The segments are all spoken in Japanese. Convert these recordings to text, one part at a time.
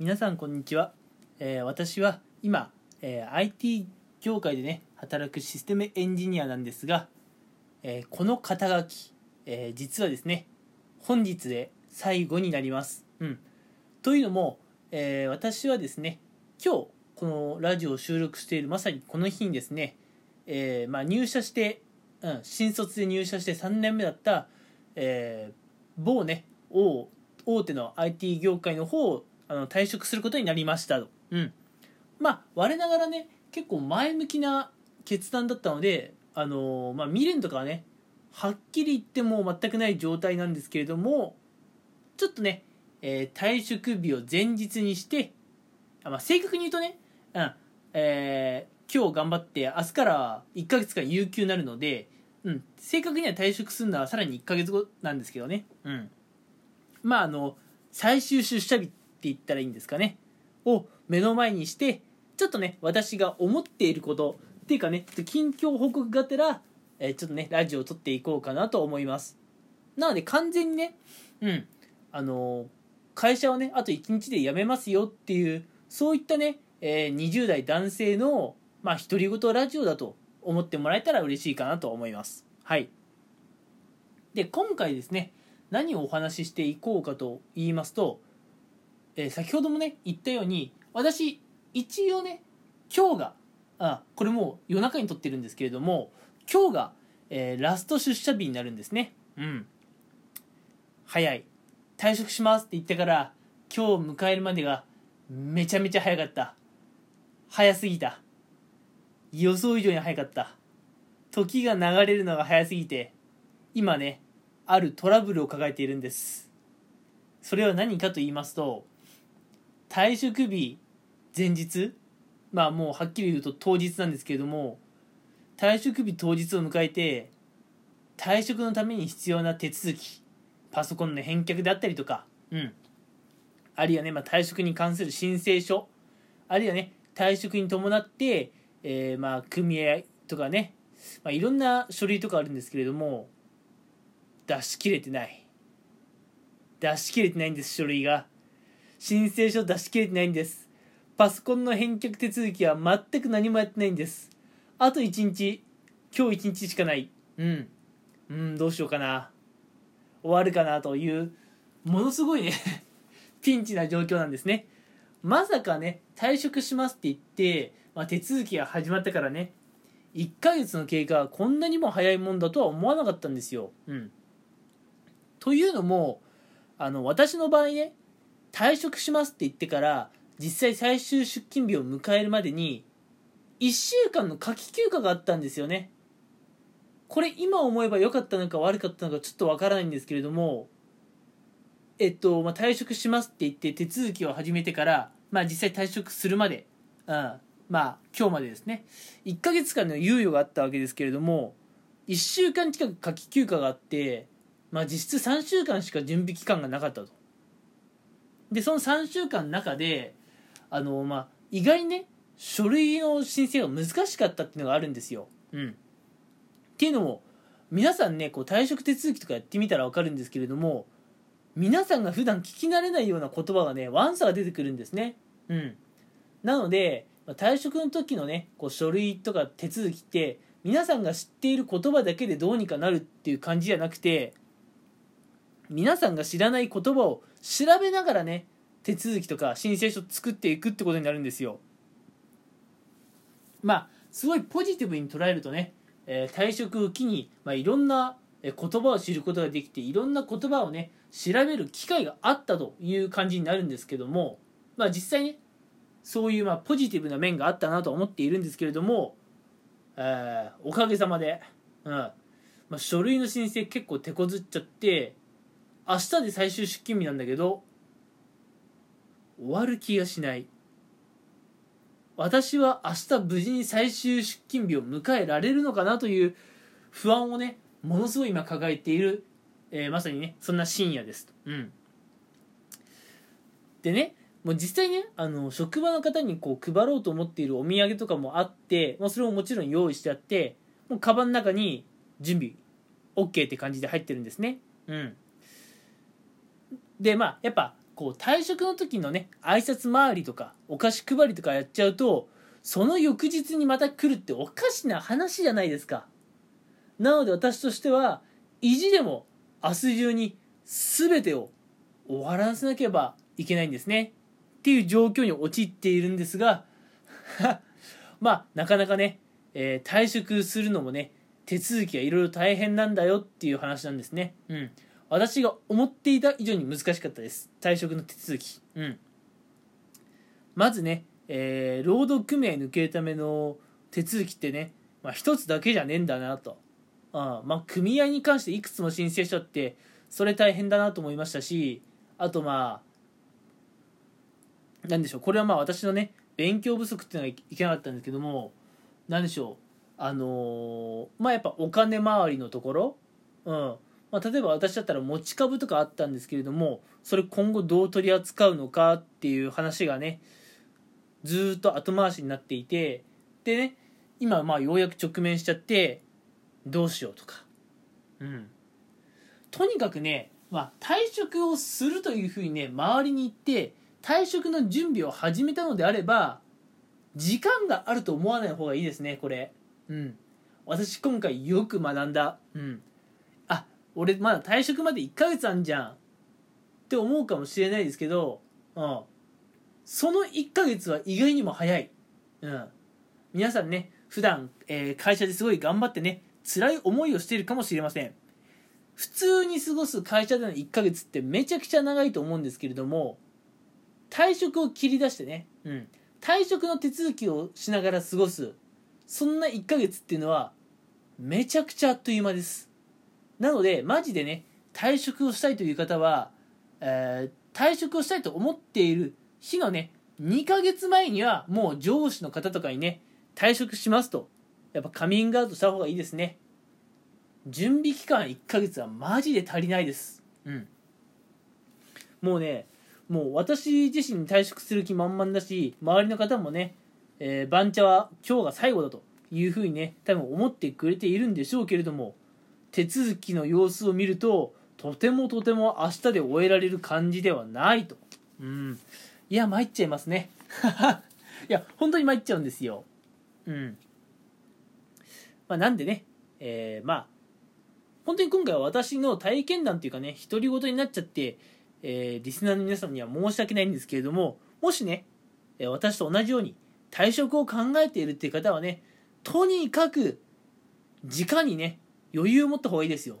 皆さんこんにちは、えー私は今、えー IT 業界でね働くシステムエンジニアなんですが、えーこの肩書き、え実はですね本日で最後になります、うん、というのも、え私はですね今日このラジオを収録しているまさにこの日にですね、えまあ、入社して、うん、新卒で入社して3年目だった、え某ね大大手の IT 業界の方をあの退職することになりましたと、うん、まあ我ながらね結構前向きな決断だったのであのーまあ未練とかはねはっきり言っても全くない状態なんですけれどもちょっとね、えー退職日を前日にしてあ、まあ、正確に言うとね、うんえー今日頑張って明日から1ヶ月間有給になるので、うん、正確には退職するのはさらに1ヶ月後なんですけどね、うん、まああの最終出社日言ったらいいんですかね？を目の前にしてちょっとね私が思っていることっていうかね近況報告がてら、えーちょっとねラジオを撮っていこうかなと思います。なので完全にねうんあの会社をねあと1日で辞めますよっていうそういったね、えー20代男性のまあ独り言ラジオだと思ってもらえたら嬉しいかなと思います。はい。で今回ですね何をお話ししていこうかと言いますと、えー先ほどもね言ったように私一応ね今日があこれもう夜中に撮ってるんですけれども今日が、えーラスト出社日になるんですね。うん。早い。退職しますって言ってから今日迎えるまでがめちゃめちゃ早かった。早すぎた。予想以上に早かった。時が流れるのが早すぎて今ねあるトラブルを抱えているんです。それは何かと言いますと退職日前日？まあもうはっきり言うと当日なんですけれども退職日当日を迎えて退職のために必要な手続きパソコンの返却であったりとかうん。あるいはね、まあ、退職に関する申請書あるいはね退職に伴って、えーまあ組合とかね、まあ、いろんな書類とかあるんですけれども出し切れてない。出し切れてないんです書類が。申請書出し切れてないんです。パソコンの返却手続きは全く何もやってないんです。あと1日今日1日しかない。うん。うんどうしようかな。終わるかなというものすごいね ピンチな状況なんですね。まさかね退職しますって言って、まあ、手続きが始まってからね。1ヶ月の経過がこんなにも早いもんだとは思わなかったんですよ。うん、というのもあの私の場合ね退職しますって言ってから実際最終出勤日を迎えるまでに1週間の夏季休暇があったんですよね。これ今思えば良かったのか悪かったのかちょっとわからないんですけれどもえっと、まあ、退職しますって言って手続きを始めてから、まあ、実際退職するまで、うん、まあ今日までですね1ヶ月間の猶予があったわけですけれども1週間近く夏季休暇があって、まあ、実質3週間しか準備期間がなかったとでその3週間の中であの、まあ、意外にね書類の申請が難しかったっていうのがあるんですよ、うん、っていうのも皆さんねこう退職手続きとかやってみたら分かるんですけれども皆さんが普段聞き慣れないような言葉がねワンサが出てくるんですね。うん。なのでまあ退職の時のねこう書類とか手続きって皆さんが知っている言葉だけでどうにかなるっていう感じじゃなくて皆さんが知らない言葉を調べながらね手続きとか申請書作っていくってことになるんですよ。まあすごいポジティブに捉えるとね、えー退職を機に、まあ、いろんな言葉を知ることができていろんな言葉をね調べる機会があったという感じになるんですけどもまあ実際ねそういうまあポジティブな面があったなと思っているんですけれども、えーおかげさまで、うん。まあ、書類の申請結構手こずっちゃって明日で最終出勤日なんだけど終わる気がしない。私は明日無事に最終出勤日を迎えられるのかなという不安をねものすごい今抱えている、えーまさにねそんな深夜です、うん、でねもう実際ねあの職場の方にこう配ろうと思っているお土産とかもあって、まあ、それももちろん用意してあってもうカバンの中に準備 OK って感じで入ってるんですね。うん。でまあやっぱこう退職の時のね挨拶回りとかお菓子配りとかやっちゃうとその翌日にまた来るっておかしな話じゃないですか。なので私としては意地でも明日中に全てを終わらせなければいけないんですね。っていう状況に陥っているんですが まあなかなかね、えー、退職するのもね手続きがいろいろ大変なんだよっていう話なんですね。うん。私が思っていた以上に難しかったです。退職の手続き。うん。まずね、えー、労働組合抜けるための手続きってね、まあ、一つだけじゃねえんだなと。あまあ組合に関していくつも申請しちゃってそれ大変だなと思いましたしあとまあなんでしょうこれはまあ私のね勉強不足っていうのがいけなかったんですけども何でしょうあのー、まあやっぱお金回りのところうん。まあ、例えば私だったら持ち株とかあったんですけれどもそれ今後どう取り扱うのかっていう話がねずっと後回しになっていてでね今まあようやく直面しちゃってどうしようとか。うん。とにかくね、まあ、退職をするというふうにね周りに言って退職の準備を始めたのであれば時間があると思わない方がいいですねこれ。うん。私今回よく学んだ。うん。あ俺まだ退職まで1ヶ月あんじゃん。って思うかもしれないですけどうん。その1ヶ月は意外にも早い。うん。皆さんね普段、えー、会社ですごい頑張ってね辛い思いをしているかもしれません。普通に過ごす会社での1ヶ月ってめちゃくちゃ長いと思うんですけれども退職を切り出してね、うん、退職の手続きをしながら過ごす。そんな1ヶ月っていうのはめちゃくちゃあっという間です。なのでマジでね退職をしたいという方は、えー、退職をしたいと思っている日のね2ヶ月前にはもう上司の方とかにね退職しますとやっぱカミングアウトした方がいいですね。準備期間1ヶ月はマジで足りないです。うん。もうねもう私自身退職する気満々だし周りの方もね、えー、番茶は今日が最後だというふうにね多分思ってくれているんでしょうけれども手続きの様子を見るととてもとても明日で終えられる感じではないと。うん。いや参っちゃいますね。いや本当に参っちゃうんですよ。うん。まあ、なんでね、えー、まあ、本当に今回は私の体験談というかね、独り言になっちゃって、えー、リスナーの皆さんには申し訳ないんですけれども、もしね、私と同じように退職を考えているっていう方はね、とにかく、時間にね、余裕を持った方がいいですよ。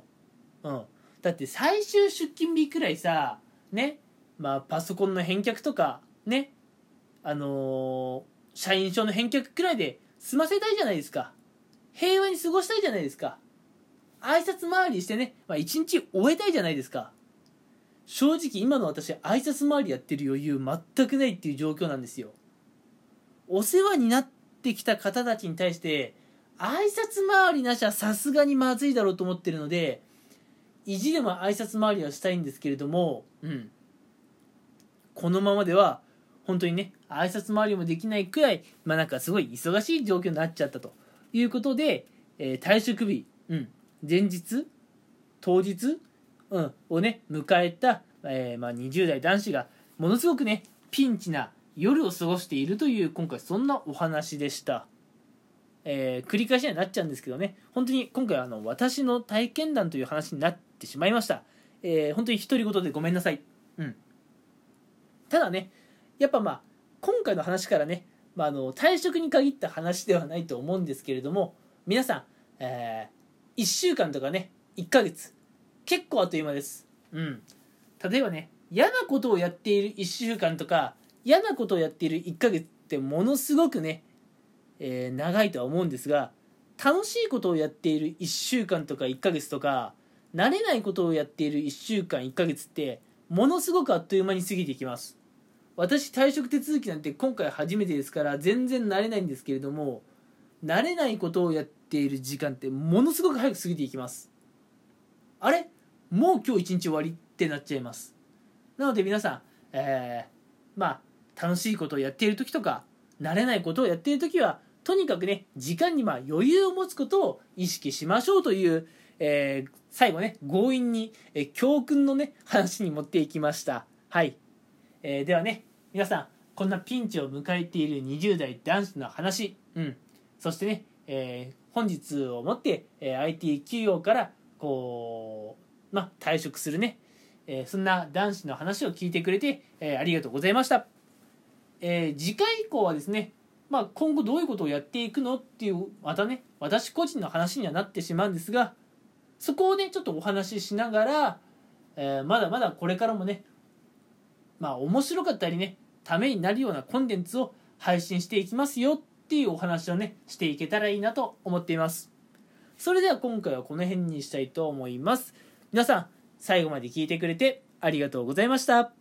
うん。だって最終出勤日くらいさ、ね、まあパソコンの返却とか、ね、あのー、社員証の返却くらいで済ませたいじゃないですか。平和に過ごしたいじゃないですか挨拶回りしてね、まあ、一日終えたいじゃないですか正直今の私挨拶回りやってる余裕全くないっていう状況なんですよお世話になってきた方たちに対して挨拶回りなしはさすがにまずいだろうと思ってるので意地でも挨拶回りはしたいんですけれどもうん。このままでは本当にね挨拶回りもできないくらいまあなんかすごい忙しい状況になっちゃったと。いうことで、えー、退職日、うん、前日、当日、うん、をね、迎えた、えー、まあ、20代男子が、ものすごくね、ピンチな夜を過ごしているという、今回そんなお話でした。えー、繰り返しにはなっちゃうんですけどね、本当に今回はあの、私の体験談という話になってしまいました。えー、本当に独り言でごめんなさい。うん。ただね、やっぱまあ、今回の話からね、まあ、あの退職に限った話ではないと思うんですけれども皆さん、えー、1週間とかね1ヶ月結構あっという間です、うん、例えばね嫌なことをやっている1週間とか嫌なことをやっている1ヶ月ってものすごくね、えー、長いとは思うんですが楽しいことをやっている1週間とか1ヶ月とか慣れないことをやっている1週間1ヶ月ってものすごくあっという間に過ぎていきます。私退職手続きなんて今回初めてですから全然慣れないんですけれども慣れないことをやっている時間ってものすごく早く過ぎていきます。あれ？もう今日一日終わりってなっちゃいます。なので皆さん、えー、まあ楽しいことをやっている時とか慣れないことをやっている時はとにかくね時間にま余裕を持つことを意識しましょうという、えー、最後ね強引に、えー、教訓のね話に持っていきました。はい。えー、ではね皆さんこんなピンチを迎えている20代男子の話、うん、そしてね、え、本日をもって、え、IT 企業からこう、ま退職するね、えそんな男子の話を聞いてくれて、えありがとうございました、え次回以降はですねまあ、今後どういうことをやっていくのっていうまたね私個人の話にはなってしまうんですがそこをねちょっとお話ししながら、えー、まだまだこれからもねまあ面白かったりねためになるようなコンテンツを配信していきますよっていうお話をねしていけたらいいなと思っています。それでは今回はこの辺にしたいと思います。皆さん最後まで聞いてくれてありがとうございました。